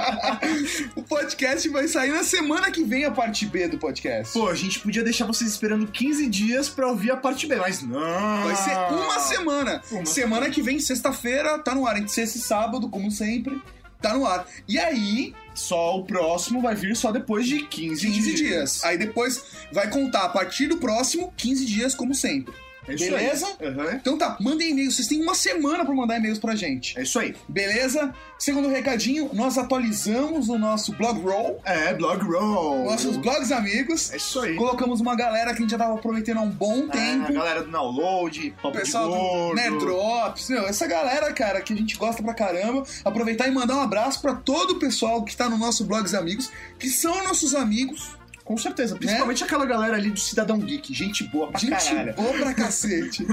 o podcast vai sair na semana que vem a parte B do podcast. Pô, a gente podia deixar vocês esperando 15 dias pra ouvir a parte B, mas não. Vai ser uma semana. Uma semana que vem, sexta-feira, tá no ar. Entre sexta e sábado, como sempre, tá no ar. E aí, Só o próximo vai vir só depois de 15, 15 dias. Aí depois vai contar a partir do próximo 15 dias, como sempre. É isso Beleza? aí. Uhum. Então tá, mandem e-mails. Vocês têm uma semana pra mandar e-mails pra gente. É isso aí. Beleza? Segundo recadinho, nós atualizamos o nosso blog roll, É, Blog Roll. nossos blogs amigos. É isso aí. Colocamos uma galera que a gente já tava prometendo há um bom Ah, tempo. a galera do download, O pessoal do Gordo. Nerd Drops, meu, essa galera, cara, que a gente gosta pra caramba. Aproveitar e mandar um abraço pra todo o pessoal que tá no nosso Blogs Amigos, que são nossos amigos. Com certeza, principalmente aquela galera ali do Cidadão Geek, gente boa pra Gente caralho. boa pra cacete.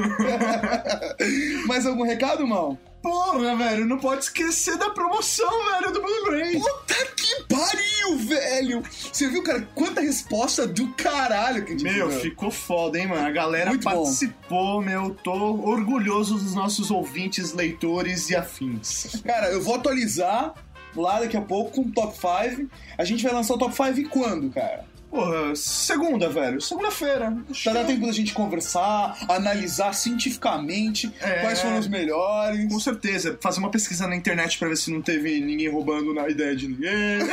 Mais algum recado, mal? Porra, velho, não pode esquecer da promoção, velho, do Blu-ray. Puta que pariu, velho! Você viu, cara, quanta resposta do caralho que a gente Meu, deu. ficou foda, hein, mano? A galera Muito bom. participou, meu. Tô orgulhoso dos nossos ouvintes, leitores e afins. Cara, eu vou atualizar lá daqui a pouco com o top 5. A gente vai lançar o top 5 quando, cara? Porra, segunda, velho. Segunda-feira. Já dá tempo da gente conversar, analisar cientificamente É. quais foram os melhores. Com certeza. Fazer uma pesquisa na internet pra ver se não teve ninguém roubando na ideia de ninguém.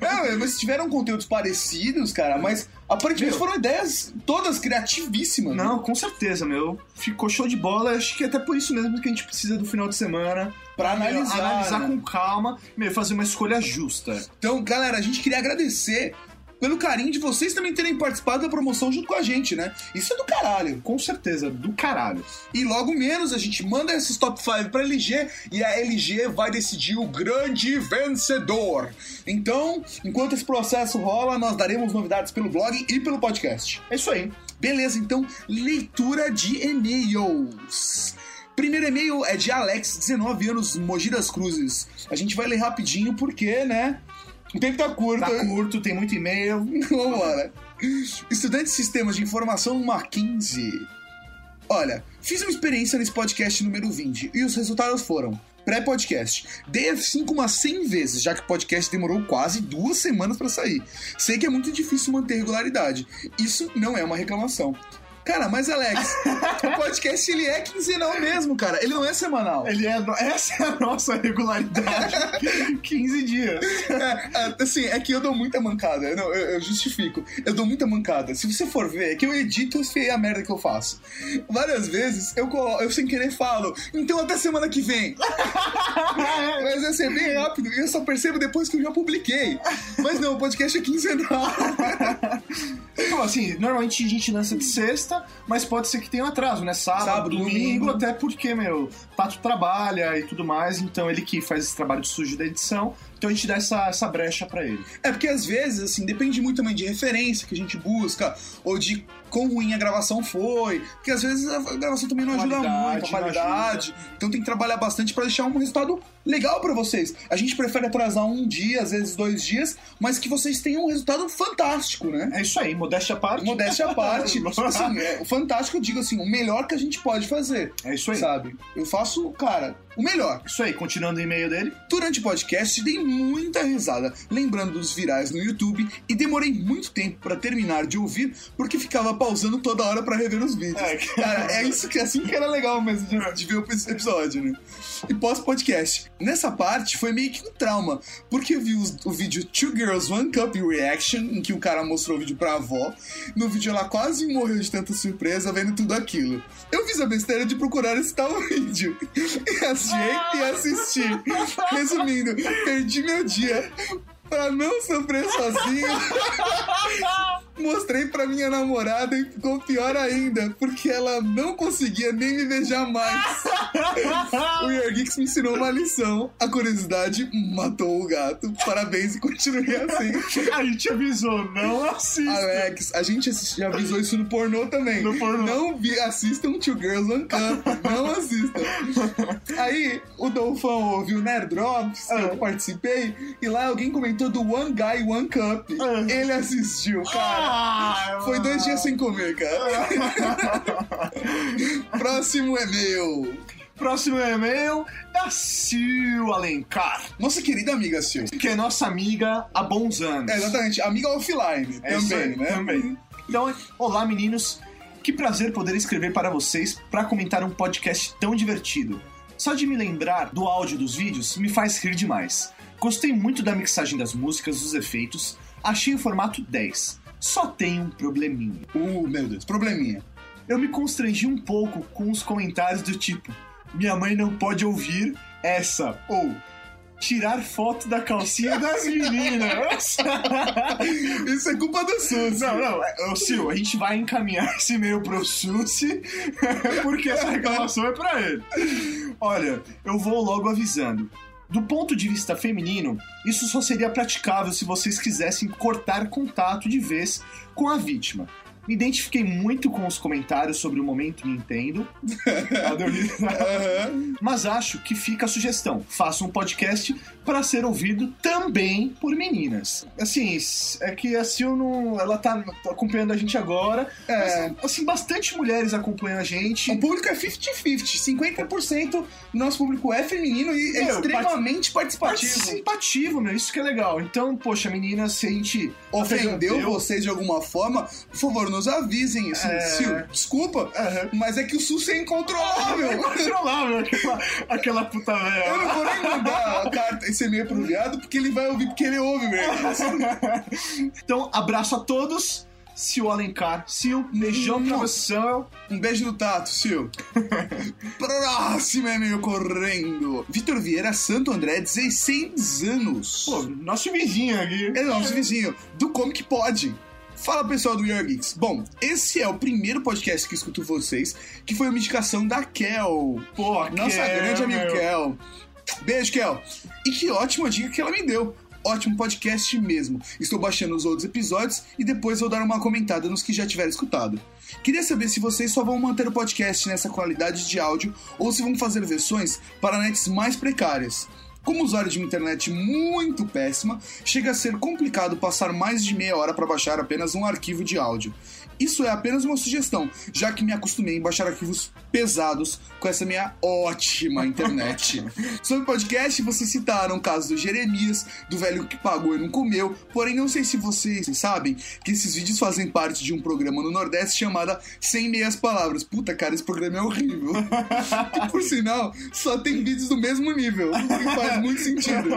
É, mas tiveram conteúdos parecidos, cara, mas aparentemente Meu. foram ideias todas criativíssimas. né? Não, com certeza, meu. Ficou show de bola. Acho que é até por isso mesmo que a gente precisa do final de semana. Pra analisar, Analisar né? com calma, meu, fazer uma escolha justa. Então, galera, a gente queria agradecer pelo carinho de vocês também terem participado da promoção junto com a gente, né? Isso é do caralho. Com certeza, do caralho. E logo menos a gente manda esses top 5 pra LG e a LG vai decidir o grande vencedor. Então, enquanto esse processo rola, nós daremos novidades pelo blog e pelo podcast. É isso aí. Beleza, então, leitura de e-mails. Primeiro e-mail é de Alex, 19 anos, Mogi das Cruzes. A gente vai ler rapidinho porque, né? O tempo tá curto. Tá curto, tem muito e-mail. Vambora. Estudante de Sistemas de Informação Mackenzie. Olha, fiz uma experiência nesse podcast número 20 e os resultados foram pré-podcast. Dei F5 umas 100 vezes, já que o podcast demorou quase duas semanas pra sair. Sei que é muito difícil manter regularidade. Isso não é uma reclamação. Cara, mas Alex, o podcast ele é quinzenal mesmo, cara. Ele não é semanal. Ele é. Essa é a nossa regularidade. 15 dias. É, é, assim, é que eu dou muita mancada. Não, eu, eu justifico. Eu dou muita mancada. Se você for ver, é que eu edito e a merda que eu faço. Várias vezes eu, eu sem querer falo, então até semana que vem. Mas assim, é bem rápido e eu só percebo depois que eu já publiquei. Mas não, o podcast é quinzenal. Então, assim, normalmente a gente lança de sexta, mas pode ser que tenha um atraso, né? Sábado, Sábado, domingo, domingo. até porque, meu, Tato trabalha e tudo mais, então ele que faz esse trabalho sujo da edição, então a gente dá essa, essa brecha pra ele. É porque às vezes, assim, depende muito também de referência que a gente busca, ou de quão ruim a gravação foi. Porque às vezes a gravação também não ajuda muito, a qualidade. Então tem que trabalhar bastante pra deixar um resultado legal pra vocês. A gente prefere atrasar um dia, às vezes dois dias, mas que vocês tenham um resultado fantástico, né? É isso aí, modéstia à parte. Modéstia à parte. assim, é, o fantástico, eu digo assim, o melhor que a gente pode fazer. É isso aí. Sabe? Eu faço, cara, o melhor. Isso aí, continuando o e-mail dele. Durante o podcast, dei muita risada, lembrando dos virais no YouTube, e demorei muito tempo pra terminar de ouvir, porque ficava pausando toda hora pra rever os vídeos. É, Cara, é isso que assim que era legal mesmo de, de ver o episódio, né? E pós-podcast. Nessa parte foi meio que um trauma, porque eu vi os- o vídeo Two Girls One Cup Reaction, em que o cara mostrou o vídeo pra avó. No vídeo ela quase morreu de tanta surpresa vendo tudo aquilo. Eu fiz a besteira de procurar esse tal vídeo. E achei e assisti. Resumindo, perdi meu dia pra não sofrer sozinho. Mostrei pra minha namorada e ficou pior ainda, porque ela não conseguia nem me beijar mais. o Geeks me ensinou uma lição. A curiosidade matou o gato. Parabéns e continue assim. A gente avisou, não assista. Alex, a gente já avisou isso no pornô também. No pornô. Não vi, assistam Two Girls One Cup. Não assistam. Aí, o Dolfão ouviu Nerd Drops, Ah. eu participei, e lá alguém comentou do One Guy One Cup. Ele assistiu, cara. Ah, Foi dois dias sem comer, cara. Próximo e-mail. Próximo e-mail da Sil Alencar, Nossa querida amiga Sil. que é nossa amiga há bons anos. É, exatamente, amiga offline É também, aí, né? Também. Então, olá meninos, que prazer poder escrever para vocês para comentar um podcast tão divertido. Só de me lembrar do áudio dos vídeos me faz rir demais. Gostei muito da mixagem das músicas, dos efeitos, achei o formato 10. Só tem um probleminha. Uh, meu Deus, probleminha. Eu me constrangi um pouco com os comentários do tipo: Minha mãe não pode ouvir essa, ou tirar foto da calcinha das meninas. Isso é culpa do SUS. Não, não, é, Sil, a gente vai encaminhar esse e-mail pro Susi, porque essa reclamação é pra ele. Olha, eu vou logo avisando. Do ponto de vista feminino, isso só seria praticável se vocês quisessem cortar contato de vez com a vítima. Me identifiquei muito com os comentários sobre o momento Nintendo. Mas acho que fica a sugestão. Faça um podcast para ser ouvido também por meninas. Assim, é que a Sil não. Ela tá acompanhando a gente agora. É, assim, bastante mulheres acompanham a gente. O público é 50-50. 50% do nosso público é feminino e é Meu, extremamente participativo. Participativo, meu. Isso que é legal. Então, poxa, meninas, se a gente Ofendeu vocês de alguma forma, por favor, nos avisem. Assim, É. Sil, desculpa, mas é que o SUS é incontrolável. É incontrolável, aquela, aquela puta velha. Eu não vou nem mandar a carta, esse e-mail pro viado, porque ele vai ouvir, porque ele ouve mesmo. Então, abraço a todos. Sil Alencar. Sil, beijão pra você. Um beijo no tato, Sil. Próximo e-mail correndo. Vitor Vieira Santo André, 16 anos. Pô, nosso vizinho aqui. É nosso vizinho. Do Comic Pod. Fala pessoal do Your Geeks. Bom, esse é o primeiro podcast que escuto vocês, que foi uma indicação da Kel. Pô, Nossa Kel, grande amiga meu. Kel. Beijo, Kel. E que ótima dica que ela me deu. Ótimo podcast mesmo. Estou baixando os outros episódios e depois vou dar uma comentada nos que já tiveram escutado. Queria saber se vocês só vão manter o podcast nessa qualidade de áudio ou se vão fazer versões para nets mais precárias. Como usuário de uma internet muito péssima, chega a ser complicado passar mais de meia hora para baixar apenas um arquivo de áudio. Isso é apenas uma sugestão, já que me acostumei em baixar arquivos pesados com essa minha ótima internet. Sobre o podcast, vocês citaram o caso do Jeremias, do velho que pagou e não comeu, porém não sei se vocês sabem que esses vídeos fazem parte de um programa no Nordeste chamado 100 Meias Palavras. Puta, cara, esse programa é horrível. E, por sinal, só tem vídeos do mesmo nível, o que faz muito sentido.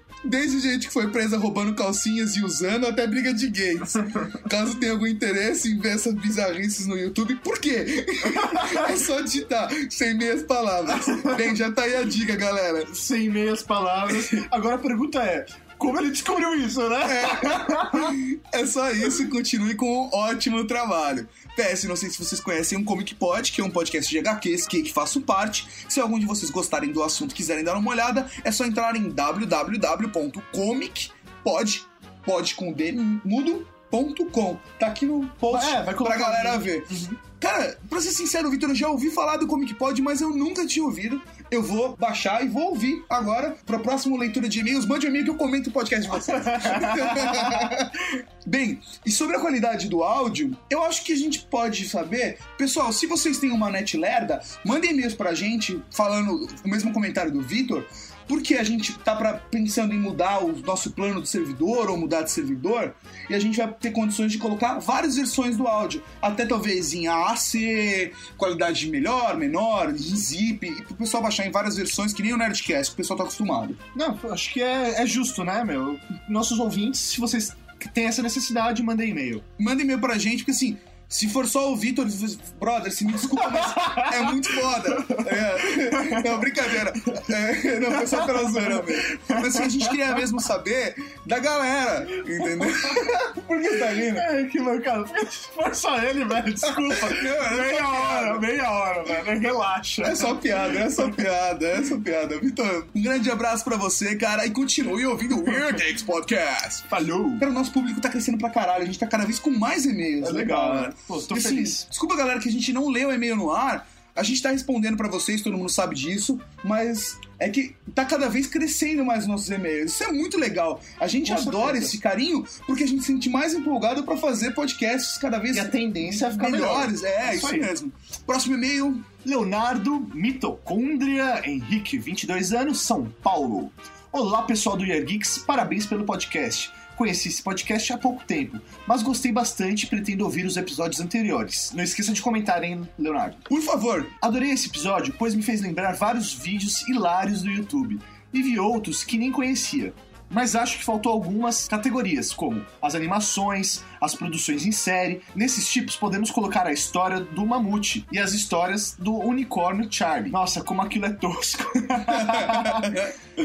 Desde gente que foi presa roubando calcinhas e usando até briga de gays. Caso tenha algum interesse em ver essas bizarrices no YouTube, por quê? É só digitar sem meias palavras. Bem, já tá aí a dica, galera. Sem meias palavras. Agora a pergunta é: como ele descobriu isso, né? É só isso, continue com um ótimo trabalho. PS, não sei se vocês conhecem um Comic Pod, que é um podcast de HQs que, que faço parte. Se algum de vocês gostarem do assunto e quiserem dar uma olhada, é só entrar em www.comicpod, pod com D mudo.com. Tá aqui no post É, vai pra galera ver. Cara, pra ser sincero, Vitor, eu já ouvi falar do Comic Pod, mas eu nunca tinha ouvido. Eu vou baixar e vou ouvir agora pra próxima leitura de e-mails. Mande um e-mail que eu comento o podcast de vocês. Bem, e sobre a qualidade do áudio, eu acho que a gente pode saber. Pessoal, se vocês têm uma net lerda, mandem e-mails pra gente falando o mesmo comentário do Vitor. Porque a gente tá pra, pensando em mudar o nosso plano do servidor ou mudar de servidor, e a gente vai ter condições de colocar várias versões do áudio, até talvez em AAC, qualidade melhor, menor, em zip, e pro pessoal baixar em várias versões, que nem o Nerdcast, que o pessoal tá acostumado. Não, acho que é, é justo, né, meu? Nossos ouvintes, se vocês têm essa necessidade, mandem e-mail. Manda e-mail pra gente, porque assim, se for só o Vitor, brother, se me desculpa, mas é muito foda. É, não, brincadeira. É, não, foi só pela zoeira mesmo. Mas assim, a gente queria mesmo saber da galera, entendeu? Por que tá rindo? É, que mancada. Se for só ele, velho, desculpa. é meia hora, meia hora, velho. Relaxa. É só piada, é só piada, é só piada. Vitor, um grande abraço pra você, cara, e continue ouvindo o Weird X Podcast. Falou. Cara, o nosso público tá crescendo pra caralho, a gente tá cada vez com mais e-mails. É legal, né? Pô, tô assim, feliz. Desculpa, galera, que a gente não leu o e-mail no ar. A gente tá respondendo pra vocês, todo mundo sabe disso, mas é que tá cada vez crescendo mais os nossos e-mails. Isso é muito legal. A gente Com adora certeza. esse carinho porque a gente se sente mais empolgado pra fazer podcasts cada vez E a tendência é ficar melhores. melhor. É, Isso isso, aí. mesmo. Próximo e-mail. Leonardo Mitocôndria Henrique, 22 anos, São Paulo. Olá, pessoal do Year Geeks, parabéns pelo podcast. Conheci esse podcast há pouco tempo, mas gostei bastante e pretendo ouvir os episódios anteriores. Não esqueça de comentar, hein, Leonardo? Por favor. Adorei esse episódio, pois me fez lembrar vários vídeos hilários do YouTube. E vi outros que nem conhecia. Mas acho que faltou algumas categorias, como as animações, as produções em série. Nesses tipos podemos colocar a história do mamute e as histórias do unicórnio Charlie. Nossa, como aquilo é tosco.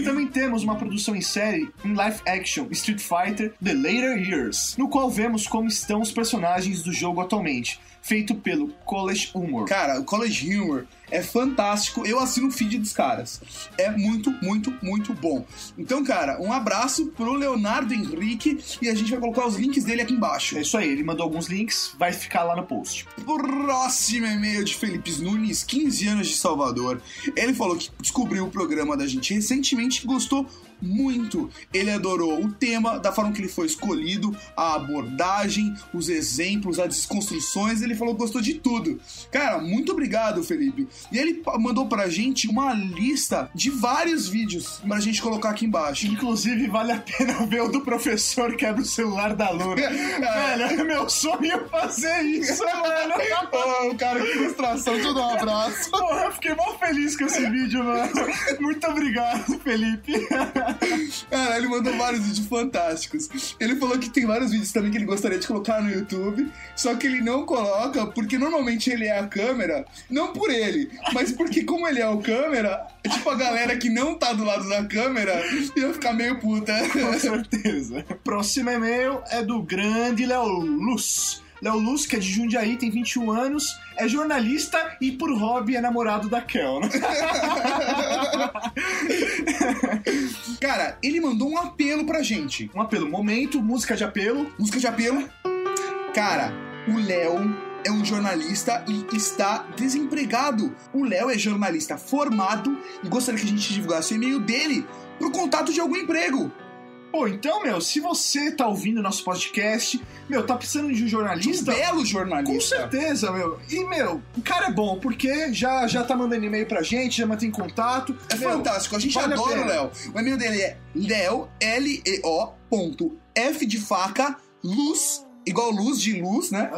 Também temos uma produção em série em live action Street Fighter The Later Years, no qual vemos como estão os personagens do jogo atualmente. Feito pelo College Humor. Cara, o College Humor é fantástico. Eu assino o feed dos caras. É muito, muito, muito bom. Então, cara, um abraço pro Leonardo Henrique e a gente vai colocar os links dele aqui embaixo. É isso aí, ele mandou alguns links, vai ficar lá no post. Próximo e-mail de Felipe Nunes, 15 anos de Salvador. Ele falou que descobriu o programa da gente recentemente e gostou muito. Ele adorou o tema, da forma que ele foi escolhido, a abordagem, os exemplos, as desconstruções. Ele falou que gostou de tudo. Cara, muito obrigado, Felipe. E ele mandou pra gente uma lista de vários vídeos pra gente colocar aqui embaixo. Inclusive, vale a pena ver o do professor quebra o celular da Luna. Velho, é meu sonho fazer isso, mano. oh, cara, que frustração. Deixa eu dar um abraço. Porra, eu fiquei mó feliz com esse vídeo, mano. Muito obrigado, Felipe. Cara, ele mandou vários vídeos fantásticos. Ele falou que tem vários vídeos também que ele gostaria de colocar no YouTube, só que ele não coloca porque normalmente ele é a câmera, não por ele, mas porque como ele é o câmera, tipo a galera que não tá do lado da câmera ia ficar meio puta. Com certeza. Próximo e-mail é do grande Léo Luz. Léo Luz, que é de Jundiaí, tem 21 anos, é jornalista e por hobby é namorado da Kel. né? Cara, ele mandou um apelo pra gente. Um apelo, momento, música de apelo. Música de apelo. Cara, o Léo é um jornalista e está desempregado. O Léo é jornalista formado e gostaria que a gente divulgasse o e-mail dele pro contato de algum emprego. Pô, então, meu, se você tá ouvindo nosso podcast, meu, tá precisando de um jornalista. Um belo jornalista. Com certeza, meu. E, meu, o cara é bom, porque já, já tá mandando e-mail pra gente, já mantém contato. É Meu, fantástico, a gente vale adora o. Léo. O e-mail dele é leo, L-E-O, ponto, F de faca, luz, igual luz de luz, né?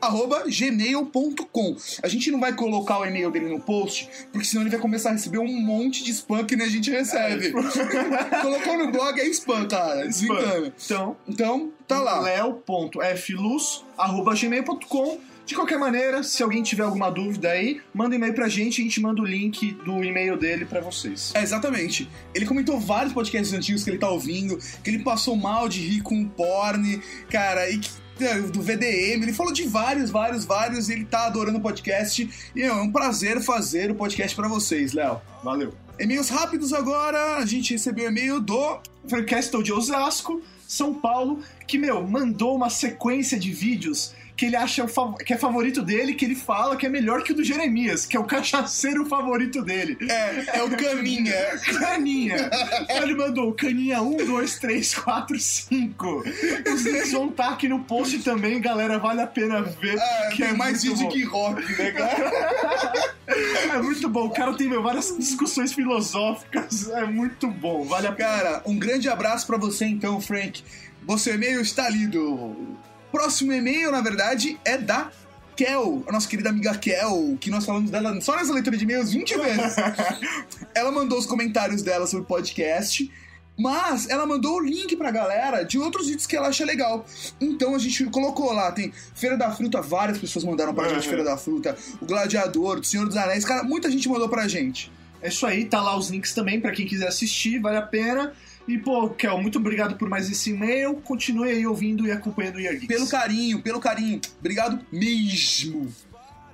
Arroba gmail.com. A gente não vai colocar o e-mail dele no post, porque senão ele vai começar a receber um monte de spam que nem a gente recebe. Colocou no blog é spam, cara. Desencana. Então, Então, tá lá. leo.fluz.gmail.com De qualquer maneira, se alguém tiver alguma dúvida aí, manda e-mail pra gente, a gente manda o link do e-mail dele pra vocês. É, exatamente. Ele comentou vários podcasts antigos que ele tá ouvindo, que ele passou mal de rir com porn, cara, e que é, do VDM, ele falou de vários, vários, vários, e ele tá adorando o podcast. E é um prazer fazer o podcast pra vocês, Léo. Valeu. E-mails rápidos agora, a gente recebeu e-mail do Castle de Osasco, São Paulo, que, meu, mandou uma sequência de vídeos que ele acha que é favorito dele, que ele fala que é melhor que o do Jeremias, que é o cachaceiro favorito dele. É, é o Caninha. Caninha. Ele mandou Caninha 1, 2, 3, 4, 5. Os links vão estar aqui no post também, galera, vale a pena ver. Ah, que é mais vídeo que rock, né, cara? É muito bom, o cara tem meu, várias discussões filosóficas, é muito bom, vale a pena. Cara, um grande abraço pra você então, Frank. Você e-mail está lido. Próximo e-mail, na verdade, é da Kel, a nossa querida amiga Kel, que nós falamos dela só nessa leitura de e-mails 20 vezes. ela mandou os comentários dela sobre o podcast, mas ela mandou o link pra galera de outros vídeos que ela acha legal. Então a gente colocou lá, tem Feira da Fruta, várias pessoas mandaram pra gente Uhum. Feira da Fruta, o Gladiador, o Senhor dos Anéis, cara, muita gente mandou pra gente. É isso aí, tá lá os links também pra quem quiser assistir, vale a pena. E, pô, Kel, muito obrigado por mais esse e-mail. Continue aí ouvindo e acompanhando o Year Geeks. Pelo carinho, pelo carinho. Obrigado mesmo.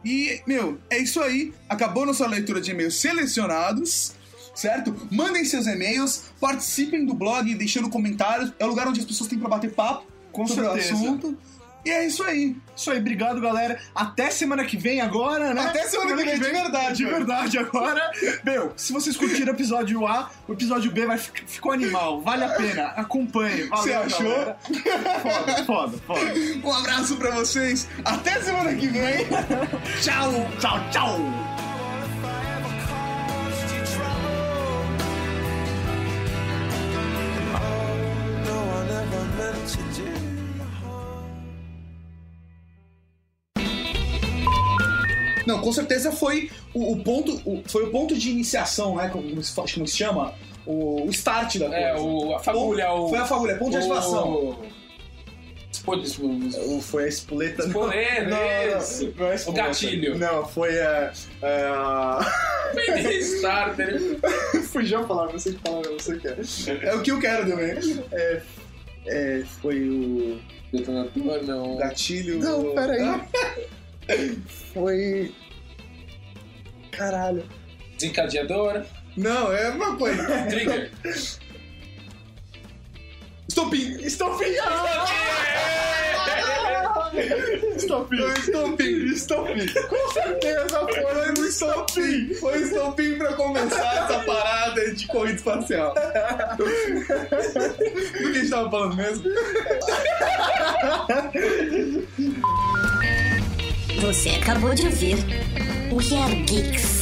E, meu, é isso aí. Acabou nossa leitura de e-mails selecionados, certo? Mandem seus e-mails, participem do blog, deixando comentários. É o lugar onde as pessoas têm pra bater papo Com sobre certeza. o assunto. E é isso aí. Isso aí, obrigado, galera. Até semana que vem agora, né? Até semana que vem, de verdade, De verdade, agora. Meu, se vocês curtiram o episódio A, o episódio B vai fi- ficou animal. Vale a pena. Acompanhe. Valeu, Você achou? galera. Foda, foda, foda. Um abraço pra vocês. Até semana que vem. tchau. Tchau, tchau. Com certeza foi o, o ponto, o- foi o ponto de iniciação, né? Como como se chama? O, o start da coisa. É, o, a fagulha, o. Foi a fagulha, ponto de ativação. Foi a espoleta. Espoleta, não, isso. não, não é espoleta. O gatilho. Não, foi a. a... Starter. Fugiu a palavra, você que palavra você quer. É o que eu quero também. É, é, foi o. Detonador, não. Gatilho. Não, peraí. Foi. Caralho. Desencadeador. Não, é uma coisa. Trigger. Estopim! Estopim! Estopim! Estopim! Estopim! Com certeza foi um estopim! Foi estopim pra começar essa parada de corrida espacial. Do que a gente tava falando mesmo? Você acabou de ouvir o Year Geeks.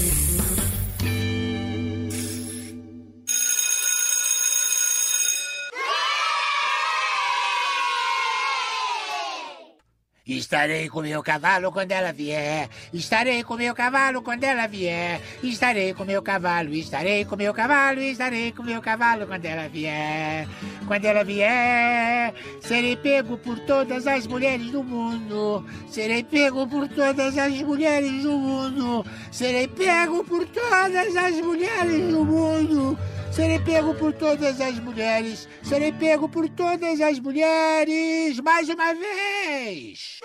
Estarei com meu cavalo quando ela vier. Estarei com meu cavalo quando ela vier. Estarei com meu cavalo, estarei com meu cavalo, estarei com meu cavalo quando ela vier. Quando ela vier, serei pego por todas as mulheres do mundo. Serei pego por todas as mulheres do mundo. Serei pego por todas as mulheres do mundo. Serei pego por todas as mulheres. Serei pego por todas as mulheres. Mais uma vez.